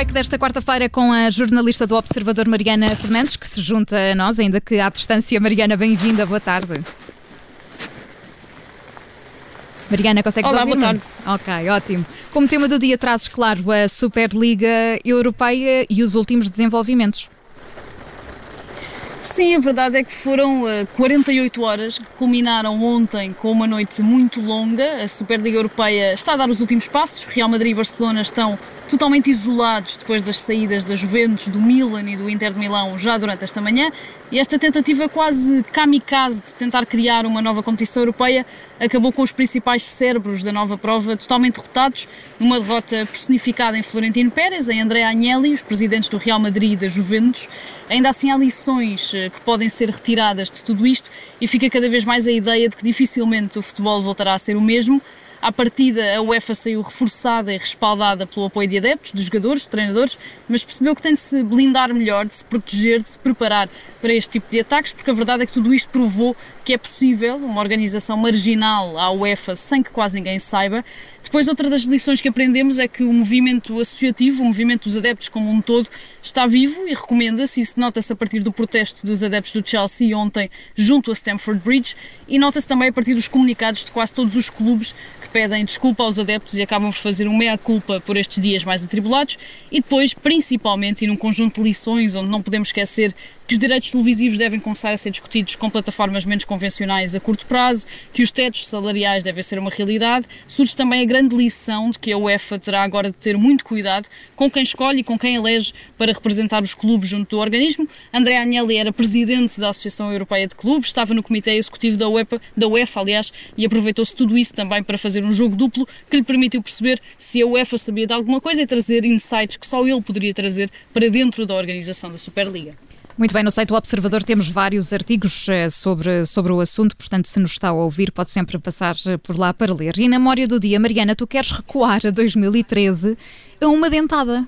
break desta quarta-feira com a jornalista do Observador Mariana Fernandes, que se junta a nós, ainda que à distância. Mariana, bem-vinda, boa tarde. Mariana, consegue Olá, boa tarde. Ok, ótimo. Como tema do dia trazes, claro, a Superliga Europeia e os últimos desenvolvimentos. Sim, a verdade é que foram uh, eh, 48 horas que culminaram ontem com uma noite muito longa. A Superliga Europeia está a dar os últimos passos. Real Madrid e Barcelona estão totalmente isolados depois das saídas da Juventus, do Milan e do Inter de Milão já durante esta manhã. E esta tentativa quase kamikaze de tentar criar uma nova competição europeia acabou com os principais cérebros da nova prova totalmente derrotados, numa derrota personificada em Florentino Pérez, em André Agnelli, os presidentes do Real Madrid e da Juventus. Ainda assim há lições eh, que podem ser retiradas de tudo isto e fica cada vez mais a ideia de que dificilmente o futebol voltará a ser o mesmo. À partida, a UEFA saiu reforçada e respaldada pelo apoio de adeptos, de jogadores, de treinadores, mas percebeu que tem de se blindar melhor, de se proteger, de se preparar para este tipo de ataques, porque a verdade é que tudo isto provou que é possível uma organização marginal à UEFA sem que quase ninguém saiba. Depois, outra das lições que aprendemos é que o movimento associativo, o movimento dos adeptos como um todo, está vivo e recomenda-se. Isso nota-se a partir do protesto dos adeptos do Chelsea ontem junto a Stamford Bridge e nota-se também a partir dos comunicados de quase todos os clubes que pedem desculpa aos adeptos e acabam por fazer um meia-culpa por estes dias mais atribulados. E depois, principalmente, e num conjunto de lições onde não podemos esquecer que os direitos televisivos devem começar a ser discutidos com plataformas menos convencionais a curto prazo, que os tetos salariais devem ser uma realidade, surge também a grande lição de que a UEFA terá agora de ter muito cuidado com quem escolhe e com quem elege para representar os clubes junto do organismo. André Agnelli era presidente da Associação Europeia de Clubes, estava no comitê executivo da UEFA, da UEFA aliás, e aproveitou-se tudo isso também para fazer um jogo duplo que lhe permitiu perceber se a UEFA sabia de alguma coisa e trazer insights que só ele poderia trazer para dentro da organização da Superliga. Muito bem, no site do Observador temos vários artigos eh, sobre, sobre o assunto, portanto, se nos está a ouvir, pode sempre passar eh, por lá para ler. E na memória do dia, Mariana, tu queres recuar a 2013 a uma dentada.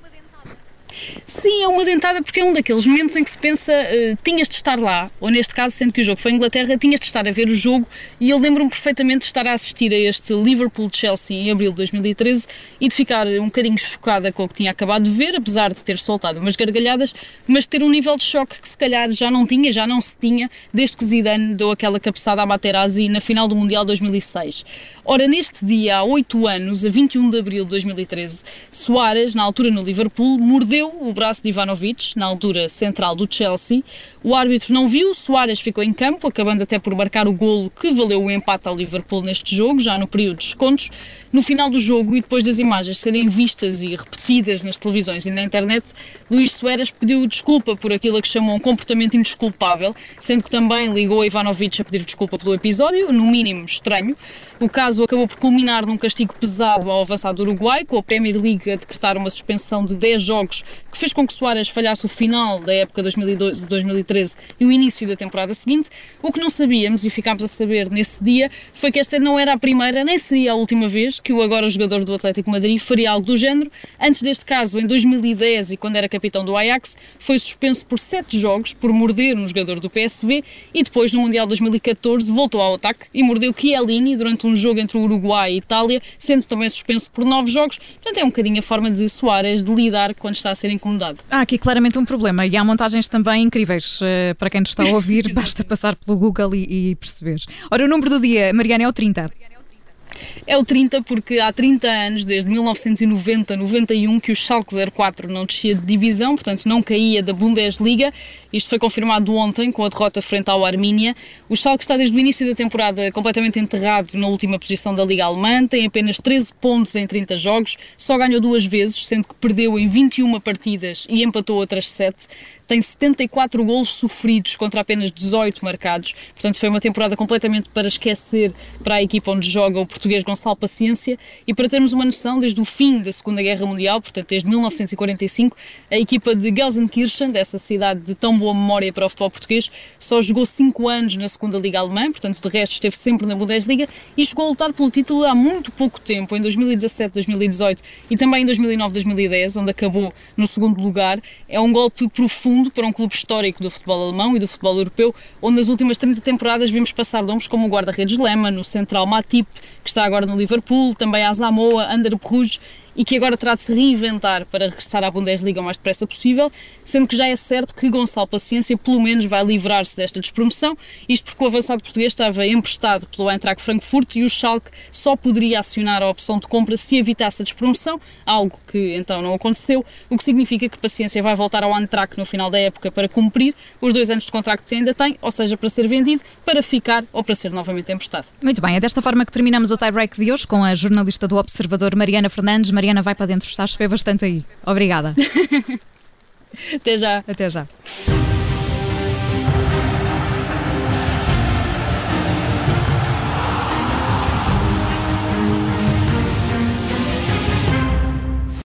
Sim, é uma dentada porque é um daqueles momentos em que se pensa uh, tinhas de estar lá, ou neste caso, sendo que o jogo foi em Inglaterra, tinhas de estar a ver o jogo e eu lembro-me perfeitamente de estar a assistir a este Liverpool-Chelsea em abril de 2013 e de ficar um bocadinho chocada com o que tinha acabado de ver, apesar de ter soltado umas gargalhadas, mas de ter um nível de choque que se calhar já não tinha, já não se tinha, desde que Zidane deu aquela cabeçada à Materazzi na final do Mundial 2006. Ora, neste dia, há 8 anos, a 21 de abril de 2013, Soares, na altura no Liverpool, mordeu o braço de Ivanovic, na altura central do Chelsea. O árbitro não viu, Soares ficou em campo, acabando até por marcar o golo que valeu o empate ao Liverpool neste jogo, já no período de descontos. No final do jogo e depois das imagens serem vistas e repetidas nas televisões e na internet, Luís Soares pediu desculpa por aquilo que chamou um comportamento indesculpável, sendo que também ligou a Ivanovic a pedir desculpa pelo episódio, no mínimo estranho. O caso acabou por culminar num castigo pesado ao avançado do Uruguai, com a Premier League a decretar uma suspensão de 10 jogos, que fez com que Soares falhasse o final da época 2012-2013 e o início da temporada seguinte. O que não sabíamos, e ficámos a saber nesse dia, foi que esta não era a primeira nem seria a última vez que o agora jogador do Atlético Madrid faria algo do género. Antes deste caso, em 2010 e quando era capitão do Ajax, foi suspenso por sete jogos por morder um jogador do PSV e depois, no Mundial 2014, voltou ao ataque e mordeu Chiellini durante um jogo entre o Uruguai e Itália, sendo também suspenso por nove jogos. Portanto, é um bocadinho a forma de Soares de lidar quando está a ser incomodado. Há aqui claramente um problema e há montagens também incríveis. Uh, para quem nos está a ouvir, basta passar pelo Google e, e perceber. Ora, o número do dia, Mariana, é o 30. É o 30 porque há 30 anos, desde 1990-91, que o Schalke 04 não descia de divisão, portanto não caía da Bundesliga. Isto foi confirmado ontem com a derrota frente ao Armínia. O Schalke está desde o início da temporada completamente enterrado na última posição da Liga Alemã, tem apenas 13 pontos em 30 jogos, só ganhou duas vezes, sendo que perdeu em 21 partidas e empatou outras 7 tem 74 golos sofridos contra apenas 18 marcados. Portanto, foi uma temporada completamente para esquecer para a equipa onde joga o português Gonçalo Paciência. E para termos uma noção, desde o fim da Segunda Guerra Mundial, portanto, desde 1945, a equipa de Gelsenkirchen, dessa cidade de tão boa memória para o futebol português, só jogou 5 anos na Segunda Liga Alemã, portanto, de resto esteve sempre na Bundesliga e chegou a lutar pelo título há muito pouco tempo, em 2017, 2018 e também em 2009, 2010, onde acabou no segundo lugar. É um golpe profundo para um clube histórico do futebol alemão e do futebol europeu, onde nas últimas 30 temporadas vimos passar nomes como o guarda-redes Lehmann, o central Matip, que está agora no Liverpool, também a Zamoa, Ander Bruges e que agora terá de se reinventar para regressar à Bundesliga o mais depressa possível, sendo que já é certo que Gonçalo Paciência pelo menos vai livrar-se desta despromoção, isto porque o avançado português estava emprestado pelo Eintracht Frankfurt e o Schalke só poderia acionar a opção de compra se evitasse a despromoção, algo que então não aconteceu, o que significa que Paciência vai voltar ao Eintracht no final da época para cumprir os dois anos de contrato que ainda tem, ou seja, para ser vendido, para ficar ou para ser novamente emprestado. Muito bem, é desta forma que terminamos o tie-break de hoje com a jornalista do Observador Mariana Fernandes. Mariana vai para dentro, está a chover bastante aí. Obrigada. Até já. Até já.